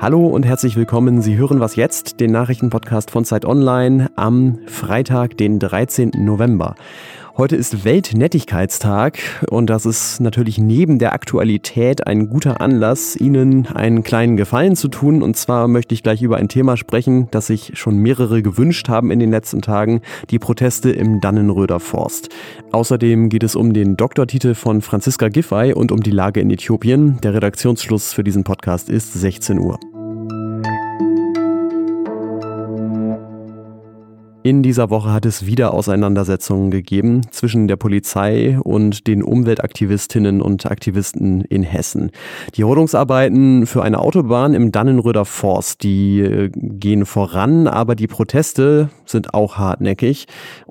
Hallo und herzlich willkommen. Sie hören was jetzt, den Nachrichtenpodcast von Zeit Online am Freitag, den 13. November. Heute ist Weltnettigkeitstag und das ist natürlich neben der Aktualität ein guter Anlass, Ihnen einen kleinen Gefallen zu tun. Und zwar möchte ich gleich über ein Thema sprechen, das sich schon mehrere gewünscht haben in den letzten Tagen, die Proteste im Dannenröder Forst. Außerdem geht es um den Doktortitel von Franziska Giffey und um die Lage in Äthiopien. Der Redaktionsschluss für diesen Podcast ist 16 Uhr. In dieser Woche hat es wieder Auseinandersetzungen gegeben zwischen der Polizei und den Umweltaktivistinnen und Aktivisten in Hessen. Die Rodungsarbeiten für eine Autobahn im Dannenröder Forst, die äh, gehen voran, aber die Proteste sind auch hartnäckig.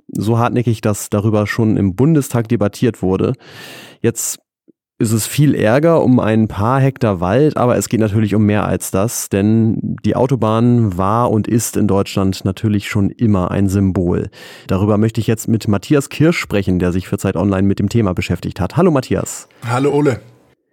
So hartnäckig, dass darüber schon im Bundestag debattiert wurde. Jetzt ist es viel Ärger um ein paar Hektar Wald, aber es geht natürlich um mehr als das, denn die Autobahn war und ist in Deutschland natürlich schon immer ein Symbol. Darüber möchte ich jetzt mit Matthias Kirsch sprechen, der sich für Zeit Online mit dem Thema beschäftigt hat. Hallo Matthias. Hallo Ole.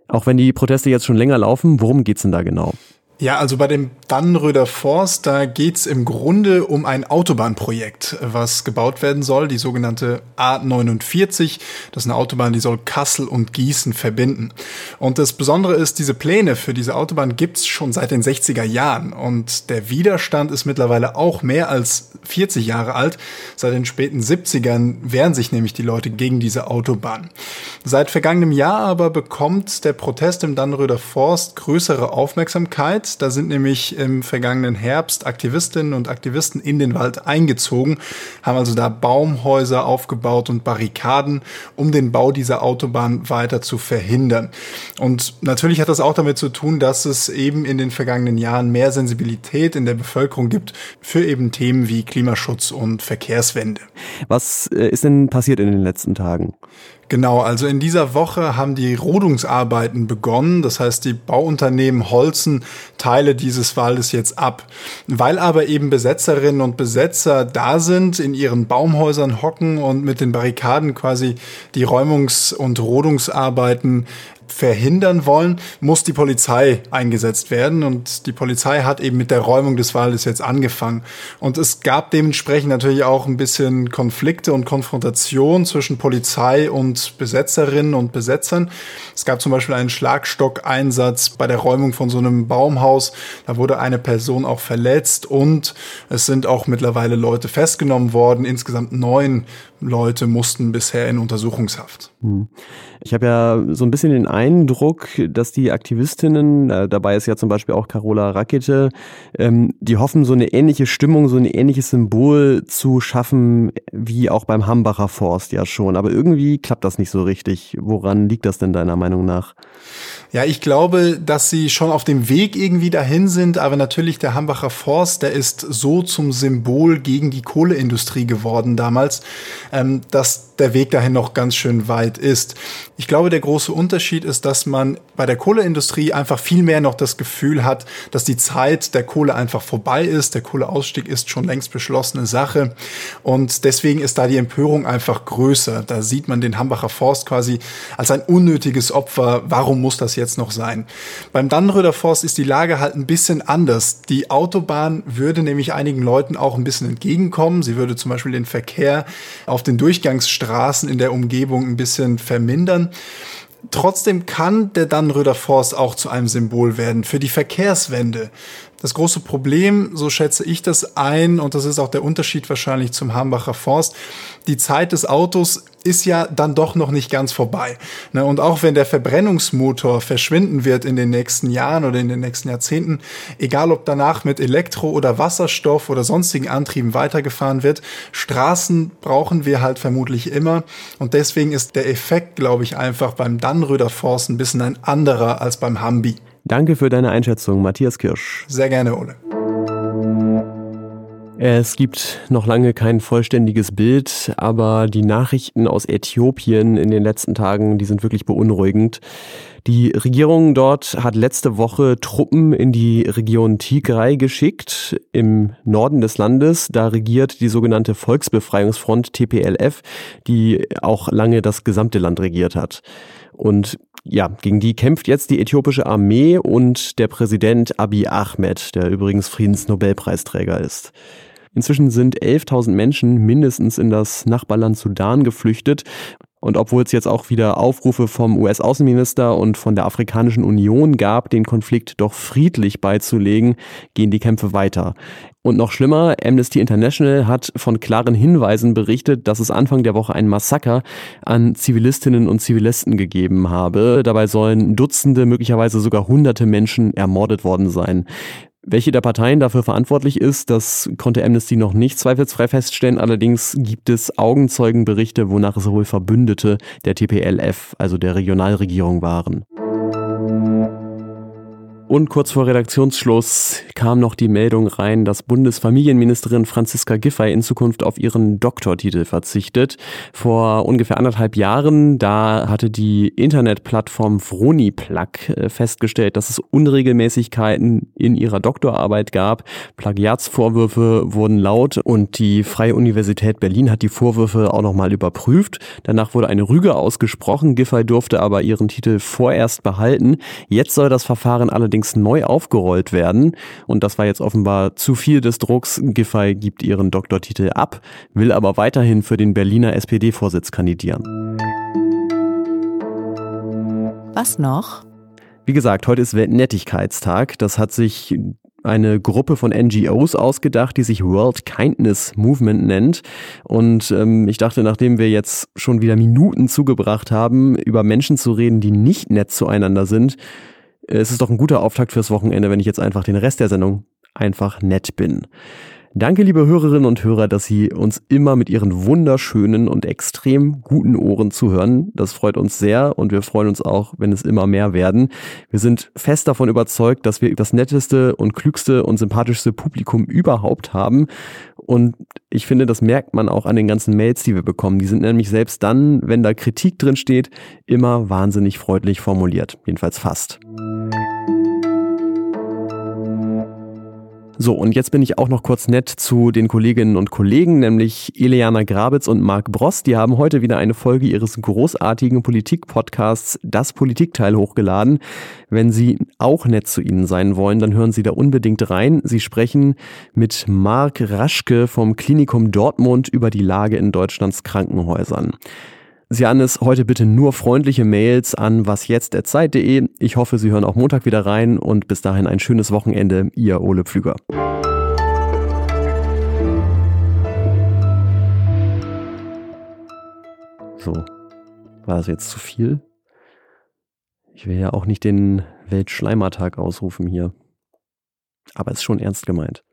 Auch wenn die Proteste jetzt schon länger laufen, worum geht's denn da genau? Ja, also bei dem Dannenröder Forst, da geht's im Grunde um ein Autobahnprojekt, was gebaut werden soll, die sogenannte A49. Das ist eine Autobahn, die soll Kassel und Gießen verbinden. Und das Besondere ist, diese Pläne für diese Autobahn gibt's schon seit den 60er Jahren. Und der Widerstand ist mittlerweile auch mehr als 40 Jahre alt. Seit den späten 70ern wehren sich nämlich die Leute gegen diese Autobahn. Seit vergangenem Jahr aber bekommt der Protest im Dannenröder Forst größere Aufmerksamkeit. Da sind nämlich im vergangenen Herbst Aktivistinnen und Aktivisten in den Wald eingezogen, haben also da Baumhäuser aufgebaut und Barrikaden, um den Bau dieser Autobahn weiter zu verhindern. Und natürlich hat das auch damit zu tun, dass es eben in den vergangenen Jahren mehr Sensibilität in der Bevölkerung gibt für eben Themen wie Klimaschutz und Verkehrswende. Was äh, ist denn passiert in den letzten Tagen? Genau, also in dieser Woche haben die Rodungsarbeiten begonnen. Das heißt, die Bauunternehmen holzen Teile dieses Waldes jetzt ab. Weil aber eben Besetzerinnen und Besetzer da sind, in ihren Baumhäusern hocken und mit den Barrikaden quasi die Räumungs- und Rodungsarbeiten verhindern wollen, muss die Polizei eingesetzt werden. Und die Polizei hat eben mit der Räumung des Waldes jetzt angefangen. Und es gab dementsprechend natürlich auch ein bisschen Konflikte und Konfrontation zwischen Polizei und Besetzerinnen und Besetzern. Es gab zum Beispiel einen Schlagstockeinsatz bei der Räumung von so einem Baumhaus. Da wurde eine Person auch verletzt und es sind auch mittlerweile Leute festgenommen worden. Insgesamt neun Leute mussten bisher in Untersuchungshaft. Hm. Ich habe ja so ein bisschen den Eindruck, dass die Aktivistinnen, äh, dabei ist ja zum Beispiel auch Carola Rakete, ähm, die hoffen, so eine ähnliche Stimmung, so ein ähnliches Symbol zu schaffen, wie auch beim Hambacher Forst ja schon. Aber irgendwie klappt das nicht so richtig. Woran liegt das denn deiner Meinung nach? Ja, ich glaube, dass sie schon auf dem Weg irgendwie dahin sind, aber natürlich der Hambacher Forst, der ist so zum Symbol gegen die Kohleindustrie geworden damals, dass der Weg dahin noch ganz schön weit ist. Ich glaube, der große Unterschied ist, dass man bei der Kohleindustrie einfach viel mehr noch das Gefühl hat, dass die Zeit der Kohle einfach vorbei ist. Der Kohleausstieg ist schon längst beschlossene Sache. Und deswegen ist da die Empörung einfach größer. Da sieht man den Hambacher Forst quasi als ein unnötiges Opfer. Warum muss das jetzt noch sein? Beim Dannenröder Forst ist die Lage halt ein bisschen anders. Die Autobahn würde nämlich einigen Leuten auch ein bisschen entgegenkommen. Sie würde zum Beispiel den Verkehr auf den Durchgangsstraßen in der Umgebung ein bisschen vermindern. Trotzdem kann der Dannenröder Forst auch zu einem Symbol werden für die Verkehrswende. Das große Problem, so schätze ich das ein, und das ist auch der Unterschied wahrscheinlich zum Hambacher Forst, die Zeit des Autos ist ja dann doch noch nicht ganz vorbei. Ne, und auch wenn der Verbrennungsmotor verschwinden wird in den nächsten Jahren oder in den nächsten Jahrzehnten, egal ob danach mit Elektro- oder Wasserstoff oder sonstigen Antrieben weitergefahren wird, Straßen brauchen wir halt vermutlich immer. Und deswegen ist der Effekt, glaube ich, einfach beim Dannröder Forst ein bisschen ein anderer als beim Hambi. Danke für deine Einschätzung, Matthias Kirsch. Sehr gerne, Ole. Es gibt noch lange kein vollständiges Bild, aber die Nachrichten aus Äthiopien in den letzten Tagen, die sind wirklich beunruhigend. Die Regierung dort hat letzte Woche Truppen in die Region Tigray geschickt, im Norden des Landes. Da regiert die sogenannte Volksbefreiungsfront TPLF, die auch lange das gesamte Land regiert hat. Und ja, gegen die kämpft jetzt die äthiopische Armee und der Präsident Abiy Ahmed, der übrigens Friedensnobelpreisträger ist. Inzwischen sind 11.000 Menschen mindestens in das Nachbarland Sudan geflüchtet. Und obwohl es jetzt auch wieder Aufrufe vom US-Außenminister und von der Afrikanischen Union gab, den Konflikt doch friedlich beizulegen, gehen die Kämpfe weiter. Und noch schlimmer, Amnesty International hat von klaren Hinweisen berichtet, dass es Anfang der Woche ein Massaker an Zivilistinnen und Zivilisten gegeben habe. Dabei sollen Dutzende, möglicherweise sogar hunderte Menschen ermordet worden sein. Welche der Parteien dafür verantwortlich ist, das konnte Amnesty noch nicht zweifelsfrei feststellen. Allerdings gibt es Augenzeugenberichte, wonach es wohl Verbündete der TPLF, also der Regionalregierung, waren. Und kurz vor Redaktionsschluss kam noch die Meldung rein, dass Bundesfamilienministerin Franziska Giffey in Zukunft auf ihren Doktortitel verzichtet. Vor ungefähr anderthalb Jahren, da hatte die Internetplattform Vroniplug äh, festgestellt, dass es Unregelmäßigkeiten in ihrer Doktorarbeit gab. Plagiatsvorwürfe wurden laut und die Freie Universität Berlin hat die Vorwürfe auch nochmal überprüft. Danach wurde eine Rüge ausgesprochen. Giffey durfte aber ihren Titel vorerst behalten. Jetzt soll das Verfahren allerdings allerdings neu aufgerollt werden. Und das war jetzt offenbar zu viel des Drucks. Giffey gibt ihren Doktortitel ab, will aber weiterhin für den Berliner SPD-Vorsitz kandidieren. Was noch? Wie gesagt, heute ist Weltnettigkeitstag. Das hat sich eine Gruppe von NGOs ausgedacht, die sich World Kindness Movement nennt. Und ähm, ich dachte, nachdem wir jetzt schon wieder Minuten zugebracht haben, über Menschen zu reden, die nicht nett zueinander sind, es ist doch ein guter Auftakt fürs Wochenende, wenn ich jetzt einfach den Rest der Sendung einfach nett bin. Danke, liebe Hörerinnen und Hörer, dass Sie uns immer mit Ihren wunderschönen und extrem guten Ohren zuhören. Das freut uns sehr und wir freuen uns auch, wenn es immer mehr werden. Wir sind fest davon überzeugt, dass wir das netteste und klügste und sympathischste Publikum überhaupt haben. Und ich finde, das merkt man auch an den ganzen Mails, die wir bekommen. Die sind nämlich selbst dann, wenn da Kritik drin steht, immer wahnsinnig freundlich formuliert. Jedenfalls fast. So, und jetzt bin ich auch noch kurz nett zu den Kolleginnen und Kollegen, nämlich Eliana Grabitz und Marc Bross. Die haben heute wieder eine Folge ihres großartigen Politik-Podcasts Das Politikteil hochgeladen. Wenn Sie auch nett zu ihnen sein wollen, dann hören Sie da unbedingt rein. Sie sprechen mit Marc Raschke vom Klinikum Dortmund über die Lage in Deutschlands Krankenhäusern. Sie haben es heute bitte nur freundliche Mails an wasjetzt.zeit.de. Ich hoffe, Sie hören auch Montag wieder rein und bis dahin ein schönes Wochenende. Ihr Ole Pflüger. So, war das jetzt zu viel? Ich will ja auch nicht den Weltschleimertag ausrufen hier. Aber es ist schon ernst gemeint.